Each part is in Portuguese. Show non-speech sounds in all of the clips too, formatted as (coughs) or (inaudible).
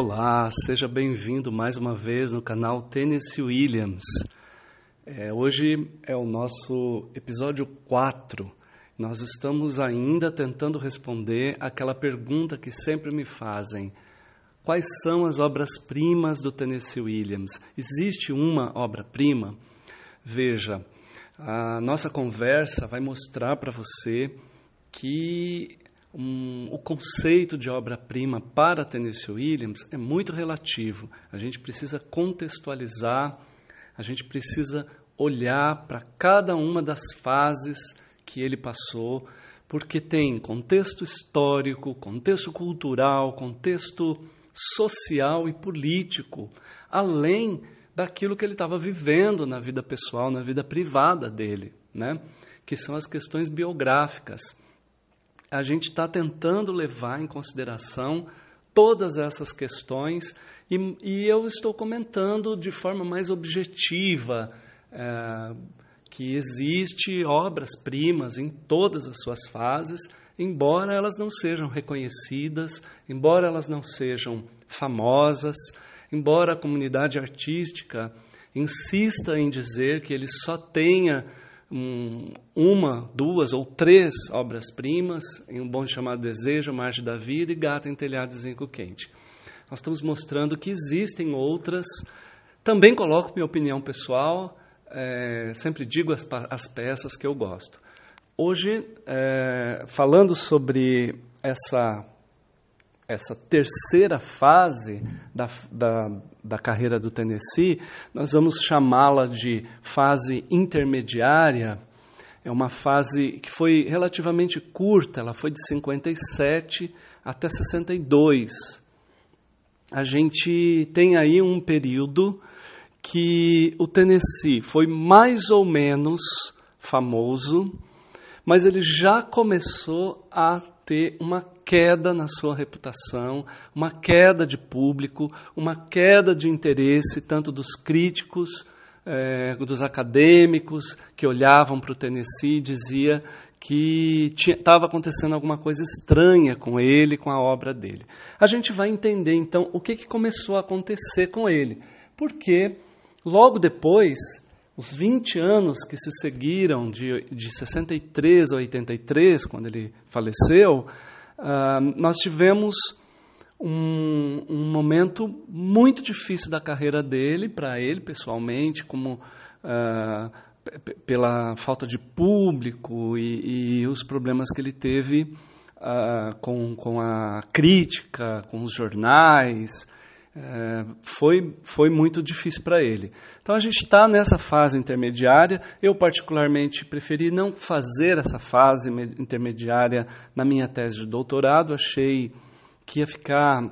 Olá, seja bem-vindo mais uma vez no canal Tennessee Williams. É, hoje é o nosso episódio 4. Nós estamos ainda tentando responder aquela pergunta que sempre me fazem: quais são as obras-primas do Tennessee Williams? Existe uma obra-prima? Veja, a nossa conversa vai mostrar para você que um, o conceito de obra-prima para Tennessee Williams é muito relativo. A gente precisa contextualizar, a gente precisa olhar para cada uma das fases que ele passou, porque tem contexto histórico, contexto cultural, contexto social e político, além daquilo que ele estava vivendo na vida pessoal, na vida privada dele, né? que são as questões biográficas a gente está tentando levar em consideração todas essas questões e, e eu estou comentando de forma mais objetiva é, que existe obras-primas em todas as suas fases, embora elas não sejam reconhecidas, embora elas não sejam famosas, embora a comunidade artística insista em dizer que ele só tenha um, uma, duas ou três obras-primas, em um bom chamado Desejo, Margem da Vida e Gata em Telhado de Zinco Quente. Nós estamos mostrando que existem outras. Também coloco minha opinião pessoal, é, sempre digo as, as, peças que eu gosto. Hoje, é, falando sobre essa essa terceira fase da, da, da carreira do Tennessee, nós vamos chamá-la de fase intermediária. É uma fase que foi relativamente curta, ela foi de 57 até 62. A gente tem aí um período que o Tennessee foi mais ou menos famoso, mas ele já começou a ter uma queda na sua reputação, uma queda de público, uma queda de interesse tanto dos críticos, eh, dos acadêmicos que olhavam para o Tennessee e dizia que estava acontecendo alguma coisa estranha com ele, com a obra dele. A gente vai entender então o que, que começou a acontecer com ele, porque logo depois os 20 anos que se seguiram, de, de 63 a 83, quando ele faleceu, uh, nós tivemos um, um, momento muito difícil da carreira dele, para ele pessoalmente, como uh, pela falta de público e, e, os problemas que ele teve uh, com, com a crítica, com os jornais, é, foi, foi muito difícil para ele. Então a gente está nessa fase intermediária. Eu, particularmente, preferi não fazer essa fase intermediária na minha tese de doutorado. Achei que ia ficar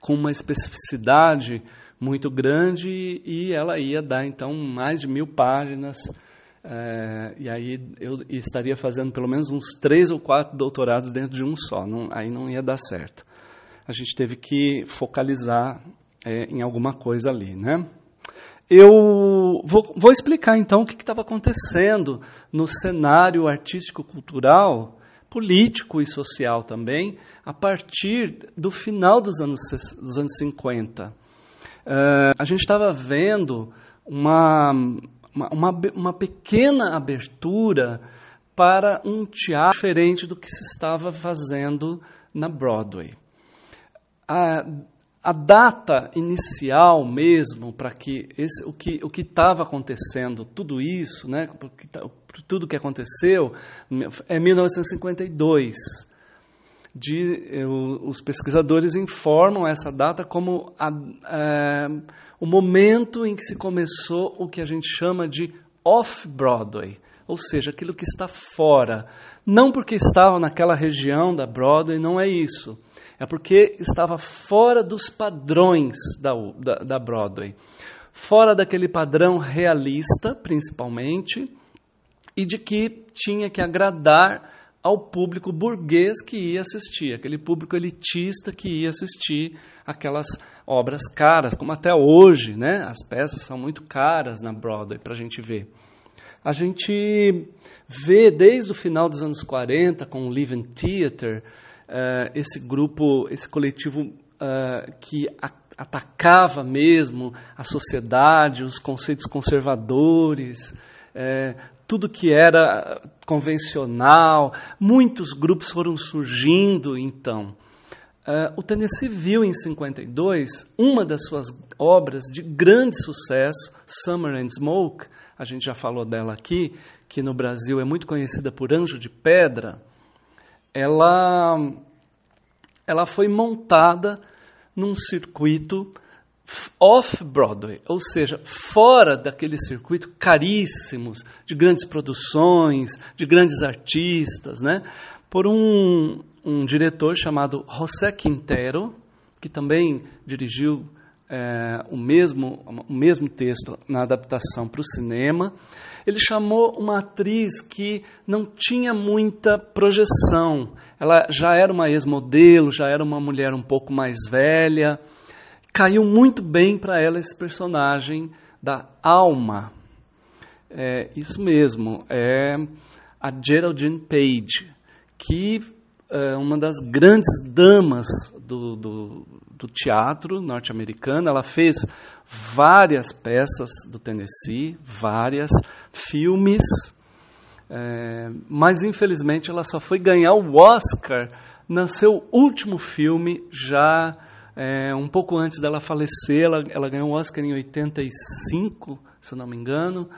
com uma especificidade muito grande e ela ia dar, então, mais de mil páginas. É, e aí eu estaria fazendo pelo menos uns três ou quatro doutorados dentro de um só. Não, aí não ia dar certo a gente teve que focalizar é, em alguma coisa ali, né? Eu vou, vou explicar então o que estava acontecendo no cenário artístico-cultural, político e social também, a partir do final dos anos, dos anos 50. Uh, é, a gente estava vendo uma, uma, uma pequena abertura para um teatro diferente do que se estava fazendo na Broadway a, a data inicial mesmo para que esse, o que o que estava acontecendo, tudo isso, né, tá, tudo que aconteceu, é 1952. De, eu, os pesquisadores informam essa data como a, a, o momento em que se começou o que a gente chama de off-Broadway, ou seja, aquilo que está fora. Não porque estava naquela região da Broadway, não é isso é porque estava fora dos padrões da, da, da Broadway. Fora daquele padrão realista, principalmente, e de que tinha que agradar ao público burguês que ia assistir, aquele público elitista que ia assistir aquelas obras caras, como até hoje, né? As peças são muito caras na Broadway para a gente ver. A gente vê desde o final dos anos 40 com o Living Theater uh, esse grupo, esse coletivo uh, que a, atacava mesmo a sociedade, os conceitos conservadores, é, tudo que era convencional. Muitos grupos foram surgindo então. Uh, o Tennessee viu em 52 uma das suas obras de grande sucesso, Summer and Smoke, a gente já falou dela aqui, que no Brasil é muito conhecida por Anjo de Pedra. Ela, ela foi montada num circuito off-Broadway, ou seja, fora daquele circuito caríssimos de grandes produções, de grandes artistas, né? por um, um diretor chamado José Quintero, que também dirigiu é, o, mesmo, o mesmo texto na adaptação para o cinema. Ele chamou uma atriz que não tinha muita projeção. Ela já era uma ex-modelo, já era uma mulher um pouco mais velha. Caiu muito bem para ela esse personagem da Alma. É, isso mesmo, é a Geraldine Page, que é uma das grandes damas do, do, do teatro norte-americano. Ela fez várias peças do Tennessee, várias filmes, é, mas infelizmente ela só foi ganhar o Oscar no seu último filme, já é, um pouco antes dela falecer. Ela, ela ganhou o Oscar em 85, se não me engano.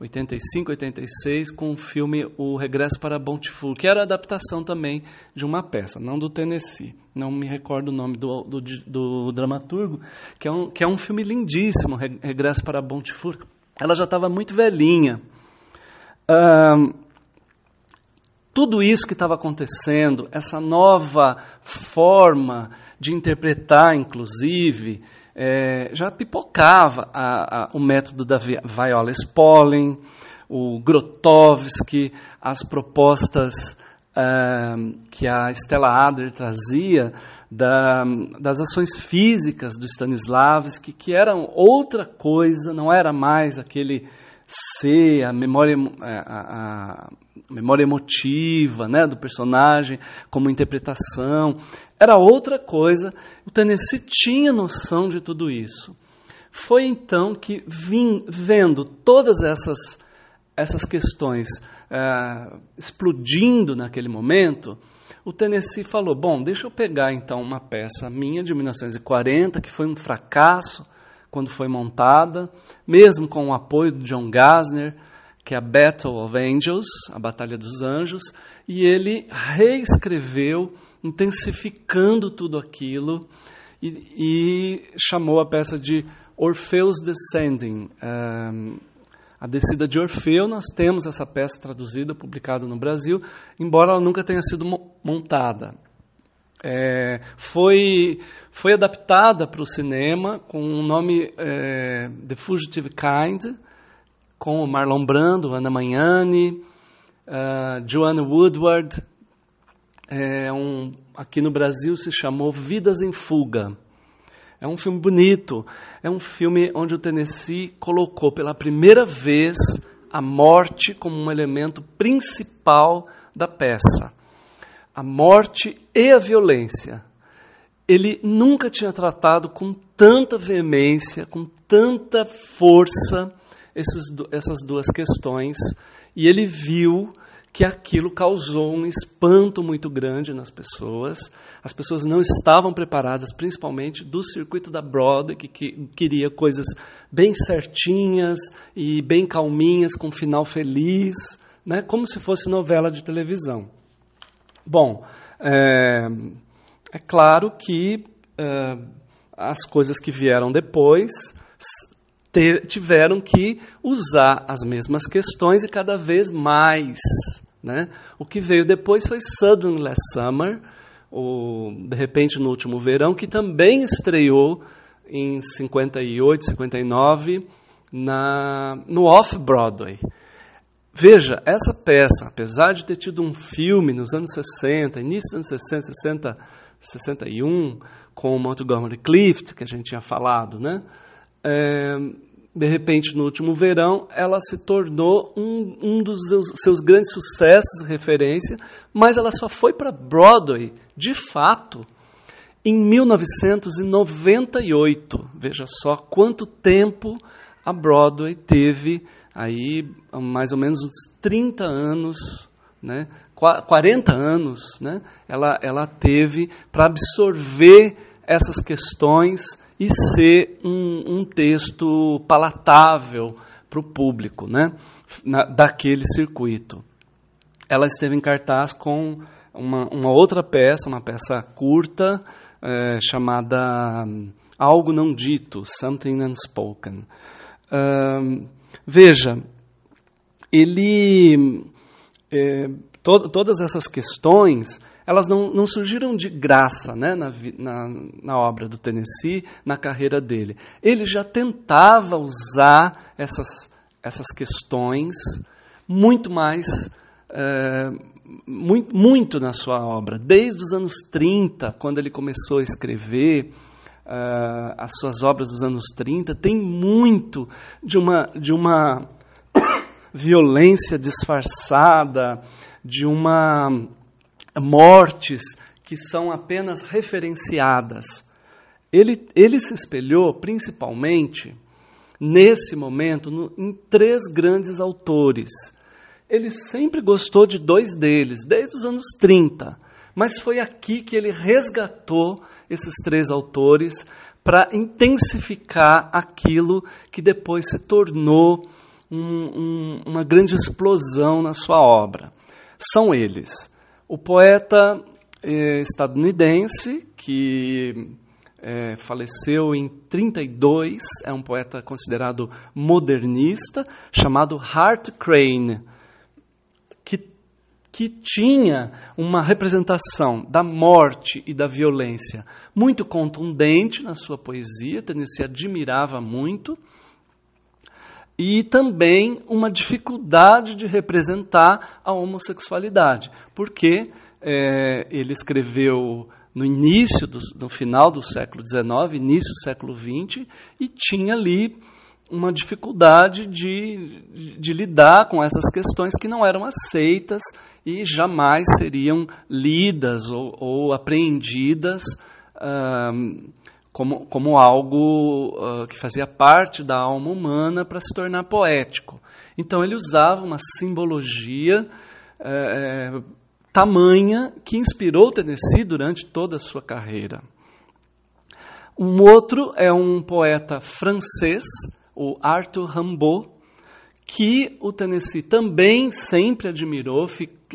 85, 86, com o filme O Regresso para Bountiful, que era a adaptação também de uma peça, não do Tennessee. Não me recordo o nome do, do, do dramaturgo, que é, um, que é um filme lindíssimo, Regresso para Bountiful. Ela já estava muito velhinha. tudo isso que estava acontecendo, essa nova forma de interpretar, inclusive, é, já pipocava a, a, o método da Viola Spolin, o Grotowski, as propostas uh, que a Stella Adler trazia da, das ações físicas do Stanislavski, que eram outra coisa, não era mais aquele ser, a memória, a, a memória emotiva né, do personagem, como interpretação, era outra coisa. O Tennessee tinha noção de tudo isso. Foi então que, vim, vendo todas essas, essas questões é, explodindo naquele momento, o Tennessee falou: Bom, deixa eu pegar então uma peça minha de 1940, que foi um fracasso quando foi montada, mesmo com o apoio de John Gassner, que é a Battle of Angels, a Batalha dos Anjos, e ele reescreveu, intensificando tudo aquilo, e, e chamou a peça de Orpheus Descending. Um, a Descida de Orfeu, nós temos essa peça traduzida, publicada no Brasil, embora ela nunca tenha sido montada. É, foi, foi adaptada para o cinema com o nome é, The Fugitive Kind, com Marlon Brando, Ana Magnani, uh, Joanne Woodward. É um, aqui no Brasil se chamou Vidas em Fuga. É um filme bonito. É um filme onde o Tennessee colocou pela primeira vez a morte como um elemento principal da peça a morte e a violência. Ele nunca tinha tratado com tanta veemência, com tanta força esses, essas duas questões, e ele viu que aquilo causou um espanto muito grande nas pessoas. As pessoas não estavam preparadas, principalmente do circuito da Broadway, que, que queria coisas bem certinhas e bem calminhas, com final feliz, né? como se fosse novela de televisão. Bom, é, é claro que é, as coisas que vieram depois te, tiveram que usar as mesmas questões e cada vez mais. Né? O que veio depois foi Sudden Last Summer, o, de repente no último verão, que também estreou em 58, 59 na, no Off-Broadway. Veja, essa peça, apesar de ter tido um filme nos anos 60, início dos anos 60, 60 61, com o Montgomery Clift, que a gente tinha falado, né? É, de repente, no último verão, ela se tornou um, um dos seus, seus grandes sucessos, referência, mas ela só foi para Broadway, de fato, em 1998. Veja só quanto tempo a Broadway teve aí mais ou menos uns 30 anos, né? 40 anos, né? ela, ela teve para absorver essas questões e ser um, um texto palatável para o público né? Na, daquele circuito. Ela esteve em cartaz com uma, uma outra peça, uma peça curta, é, chamada Algo Não Dito, Something Unspoken. Veja, ele. É, to, todas essas questões elas não, não surgiram de graça né, na, na, na, obra do Tennessee, na carreira dele. Ele já tentava usar essas, essas questões muito mais é, muito, muito na sua obra. Desde os anos 30, quando ele começou a escrever uh, as suas obras dos anos 30, tem muito de uma, de uma (coughs) violência disfarçada, de uma mortes que são apenas referenciadas. Ele, ele se espelhou principalmente nesse momento no, em três grandes autores ele sempre gostou de dois deles, desde os anos 30. Mas foi aqui que ele resgatou esses três autores para intensificar aquilo que depois se tornou um, um, uma grande explosão na sua obra. São eles: o poeta eh, estadunidense, que eh, faleceu em 32, é um poeta considerado modernista, chamado Hart Crane que tinha uma representação da morte e da violência muito contundente na sua poesia, Tennessee admirava muito, e também uma dificuldade de representar a homossexualidade, porque é, ele escreveu no início, do, no final do século XIX, início do século XX, e tinha ali uma dificuldade de, de, lidar com essas questões que não eram aceitas e jamais seriam lidas ou, ou apreendidas como, como algo uh, que fazia parte da alma humana para se tornar poético. Então ele usava uma simbologia uh, tamanha que inspirou Tennessee durante toda a sua carreira. Um outro é um poeta francês, o Arthur Rimbaud, que o Tennessee também sempre admirou,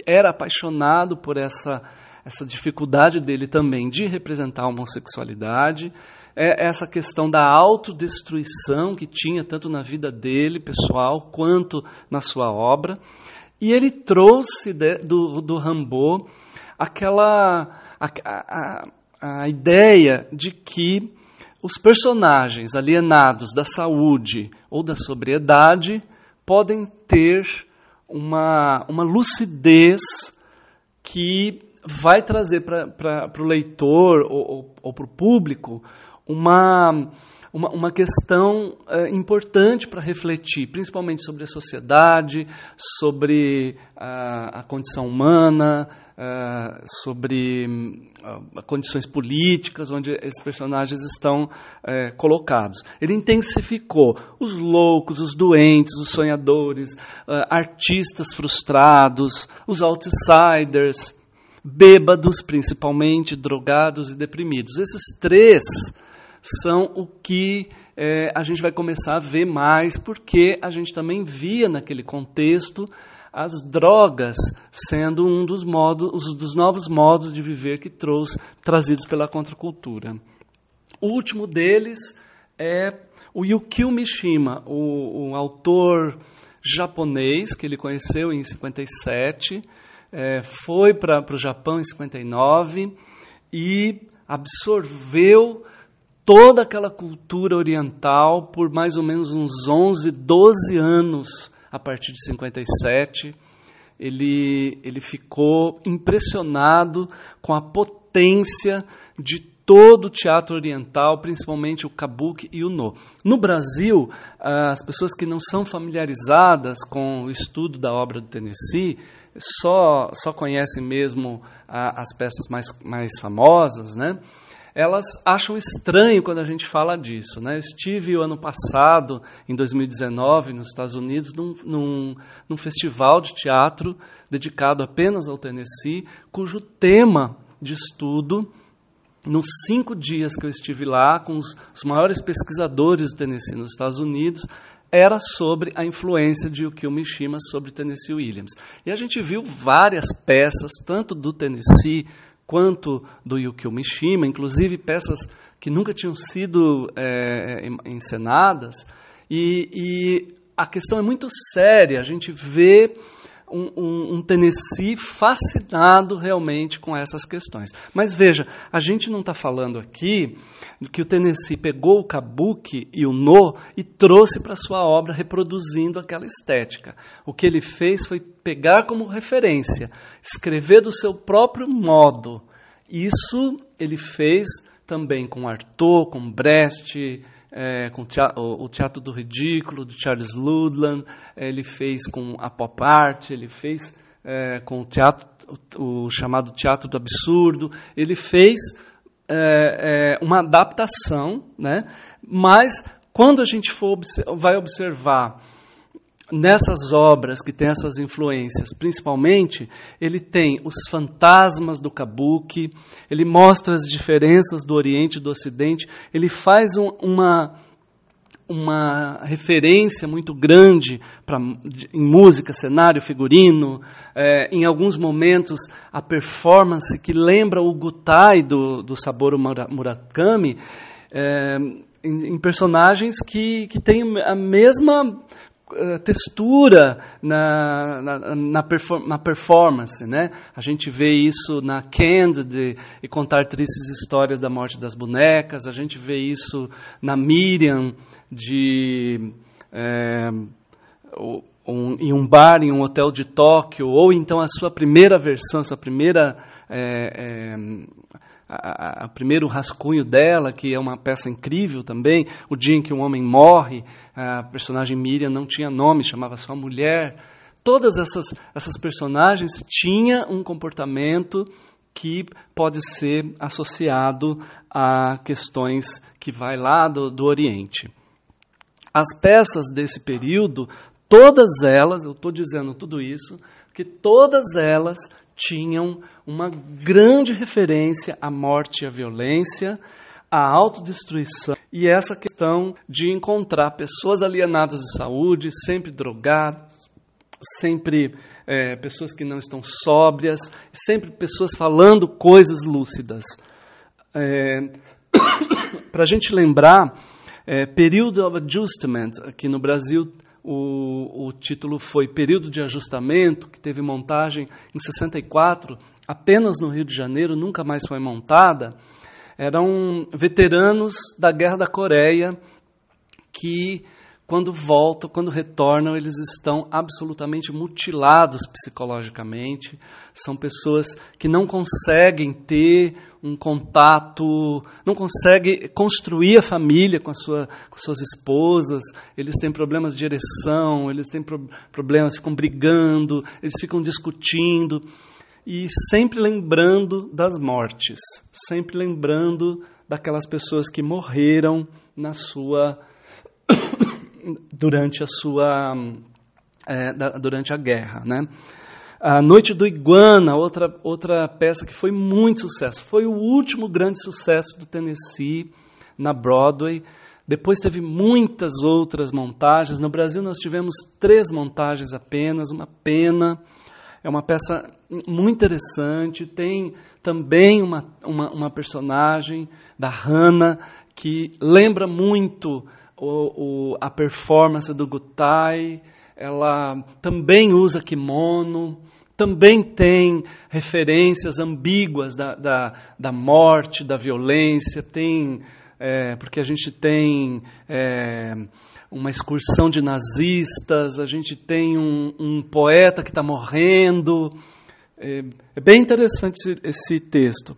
era apaixonado por essa, essa dificuldade dele também de representar a homossexualidade, é essa questão da autodestruição que tinha tanto na vida dele, pessoal, quanto na sua obra. E ele trouxe de, do, do Rambo aquela a, a, a ideia de que os personagens alienados da saúde ou da sobriedade podem ter uma, uma lucidez que vai trazer para o leitor ou, ou, ou para o público uma, uma, uma questão é, importante para refletir, principalmente sobre a sociedade, sobre a, a condição humana, uh, sobre uh, condições políticas onde esses personagens estão uh, colocados. Ele intensificou os loucos, os doentes, os sonhadores, artistas frustrados, os outsiders, bêbados principalmente, drogados e deprimidos. Esses três são o que a gente vai começar a ver mais, porque a gente também via naquele contexto as drogas sendo um dos modos, dos novos modos de viver que trouxe trazidos pela contracultura. O último deles é o Yukio Mishima, o, o autor japonês que ele conheceu em 57, é, foi para o Japão em 59 e absorveu toda aquela cultura oriental por mais ou menos uns 11, 12 anos a partir de 57, ele, ele ficou impressionado com a potência de todo o teatro oriental, principalmente o kabuki e o no. No Brasil, as pessoas que não são familiarizadas com o estudo da obra do Tennessee só, só conhecem mesmo as peças mais, mais famosas, né? Elas acham estranho quando a gente fala disso. Né? Estive o ano passado, em 2019, nos Estados Unidos, num, num, num festival de teatro dedicado apenas ao Tennessee, cujo tema de estudo, nos cinco dias que eu estive lá, com os, os maiores pesquisadores do Tennessee nos Estados Unidos, era sobre a influência de Yukio Mishima sobre Tennessee Williams. E a gente viu várias peças, tanto do Tennessee quanto do Yukio Mishima, inclusive peças que nunca tinham sido é, encenadas. E, e a questão é muito séria. A gente vê um, um, um, Tennessee fascinado realmente com essas questões. Mas veja, a gente não está falando aqui que o Tennessee pegou o kabuki e o no e trouxe para sua obra reproduzindo aquela estética. O que ele fez foi pegar como referência, escrever do seu próprio modo. Isso ele fez também com Artaud, com Brecht, é, com o Teatro do Ridículo, de Charles Ludlam, ele fez com a pop art, ele fez é, com o, teatro, o, o, chamado Teatro do Absurdo, ele fez é, é uma adaptação, né? mas quando a gente for, vai observar nessas obras que tem essas influências, principalmente, ele tem os fantasmas do kabuki, ele mostra as diferenças do Oriente e do Ocidente, ele faz um, uma uma referência muito grande pra, em música, cenário, figurino, é, em alguns momentos a performance que lembra o Gutai do, do Saboro Murakami, é, em, em, personagens que, que têm a mesma textura na, na, na, perform na, performance. Né? A gente vê isso na Candid e contar tristes histórias da morte das bonecas, a gente vê isso na Miriam de. É, um, em um bar, em um hotel de Tóquio, ou então a sua primeira versão, sua primeira é, é, a, a, primeiro rascunho dela, que é uma peça incrível também, o dia em que um homem morre, a personagem Miriam não tinha nome, chamava só mulher. Todas essas, essas personagens tinham um comportamento que pode ser associado a questões que vai lá do, do Oriente. As peças desse período, todas elas, eu estou dizendo tudo isso, que todas elas tinham uma grande referência à morte e à violência, à autodestruição e essa questão de encontrar pessoas alienadas de saúde, sempre drogadas, sempre é, pessoas que não estão sóbrias, sempre pessoas falando coisas lúcidas. É, (coughs) Para a gente lembrar, é, Período of Adjustment, aqui no Brasil o, o título foi Período de Ajustamento, que teve montagem em 64, apenas no Rio de Janeiro, nunca mais foi montada. Eram veteranos da Guerra da Coreia que, quando voltam, quando retornam, eles estão absolutamente mutilados psicologicamente. São pessoas que não conseguem ter um contato, não consegue construir a família com, a sua, com suas esposas, eles têm problemas de ereção, eles têm pro, problemas, ficam brigando, eles ficam discutindo, e sempre lembrando das mortes, sempre lembrando daquelas pessoas que morreram na sua (coughs) durante a sua é, da, durante a guerra, né? A Noite do Iguana, outra, outra peça que foi muito sucesso. Foi o último grande sucesso do Tennessee na Broadway. Depois teve muitas outras montagens. No Brasil nós tivemos três montagens apenas, uma pena. É uma peça muito interessante. Tem também uma, uma, uma personagem da Hannah que lembra muito o, o, a performance do Gutai ela também usa kimono, também tem referências ambíguas da, da, da morte, da violência, tem, é, porque a gente tem é, uma excursão de nazistas, a gente tem um, um poeta que está morrendo. É, é, bem interessante esse, esse texto.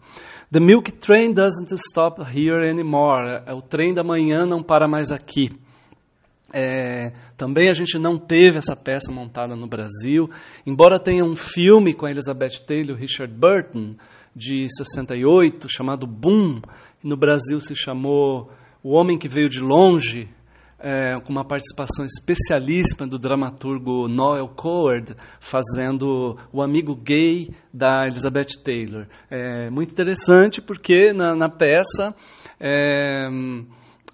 The milk train doesn't stop here anymore. É, o trem da manhã não para mais aqui. É, também a gente não teve essa peça montada no Brasil, embora tenha um filme com a Elizabeth Taylor e Richard Burton, de 68, chamado Boom, no Brasil se chamou O Homem que Veio de Longe, é, com uma participação especialíssima do dramaturgo Noel Coward, fazendo o amigo gay da Elizabeth Taylor. É muito interessante porque na, na peça é,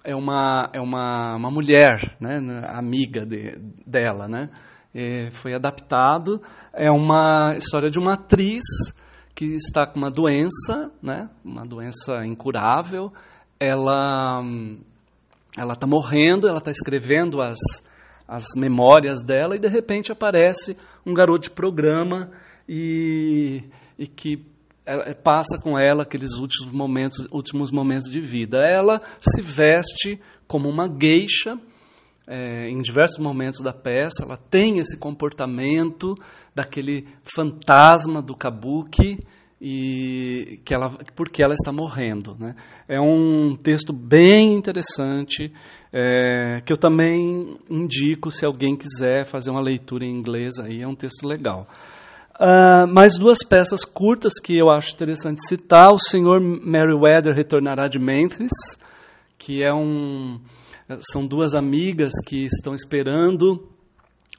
é, uma, é uma, uma mulher, né, amiga de, dela, né? É, foi adaptado. É uma história de uma atriz que está com uma doença, né, uma doença incurável. Ela ela está morrendo, ela está escrevendo as, as memórias dela e de repente aparece um garoto de programa e, e que passa com ela aqueles últimos momentos, últimos momentos de vida. Ela se veste como uma geisha é, em diversos momentos da peça. Ela tem esse comportamento daquele fantasma do kabuki e que ela, porque ela está morrendo. Né? É um texto bem interessante é, que eu também indico se alguém quiser fazer uma leitura em inglês aí é um texto legal. Uh, mais duas peças curtas que eu acho interessante citar: O Senhor Meriwether retornará de Memphis, que é um são duas amigas que estão esperando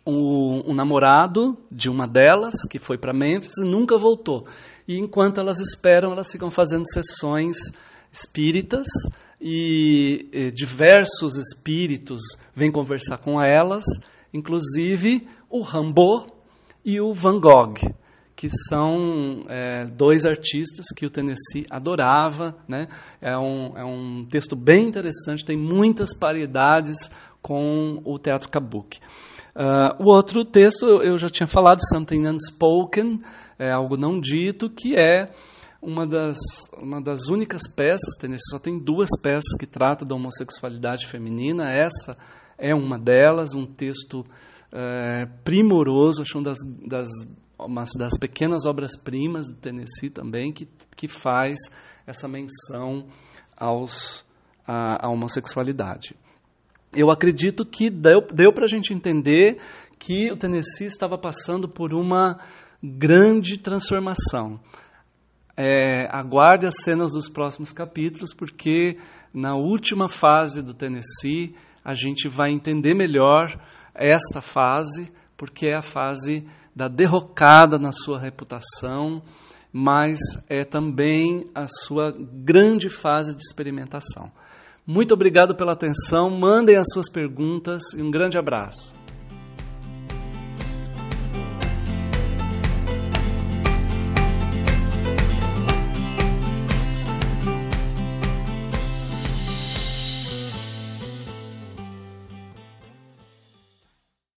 um namorado de uma delas que foi para Memphis e nunca voltou. E enquanto elas esperam, elas ficam fazendo sessões espíritas e, e diversos espíritos vêm conversar com elas, inclusive o Rambo e o Van Gogh, que são é, dois artistas que o Tennessee adorava. Né? É, um, é um texto bem interessante, tem muitas paridades com o teatro kabuki. Uh, o outro texto eu já tinha falado, Something Unspoken, é algo não dito, que é uma das, uma das únicas peças, Tennessee só tem duas peças que tratam da homossexualidade feminina, essa é uma delas, um texto é, primoroso, acho uma das, das, uma das pequenas obras-primas do Tennessee também, que, que faz essa menção aos, à, à homossexualidade. Eu acredito que deu, deu para a gente entender que o Tennessee estava passando por uma grande transformação. É, aguarde as cenas dos próximos capítulos, porque na última fase do Tennessee a gente vai entender melhor esta fase, porque é a fase da derrocada na sua reputação, mas é também a sua grande fase de experimentação. Muito obrigado pela atenção, mandem as suas perguntas e um grande abraço.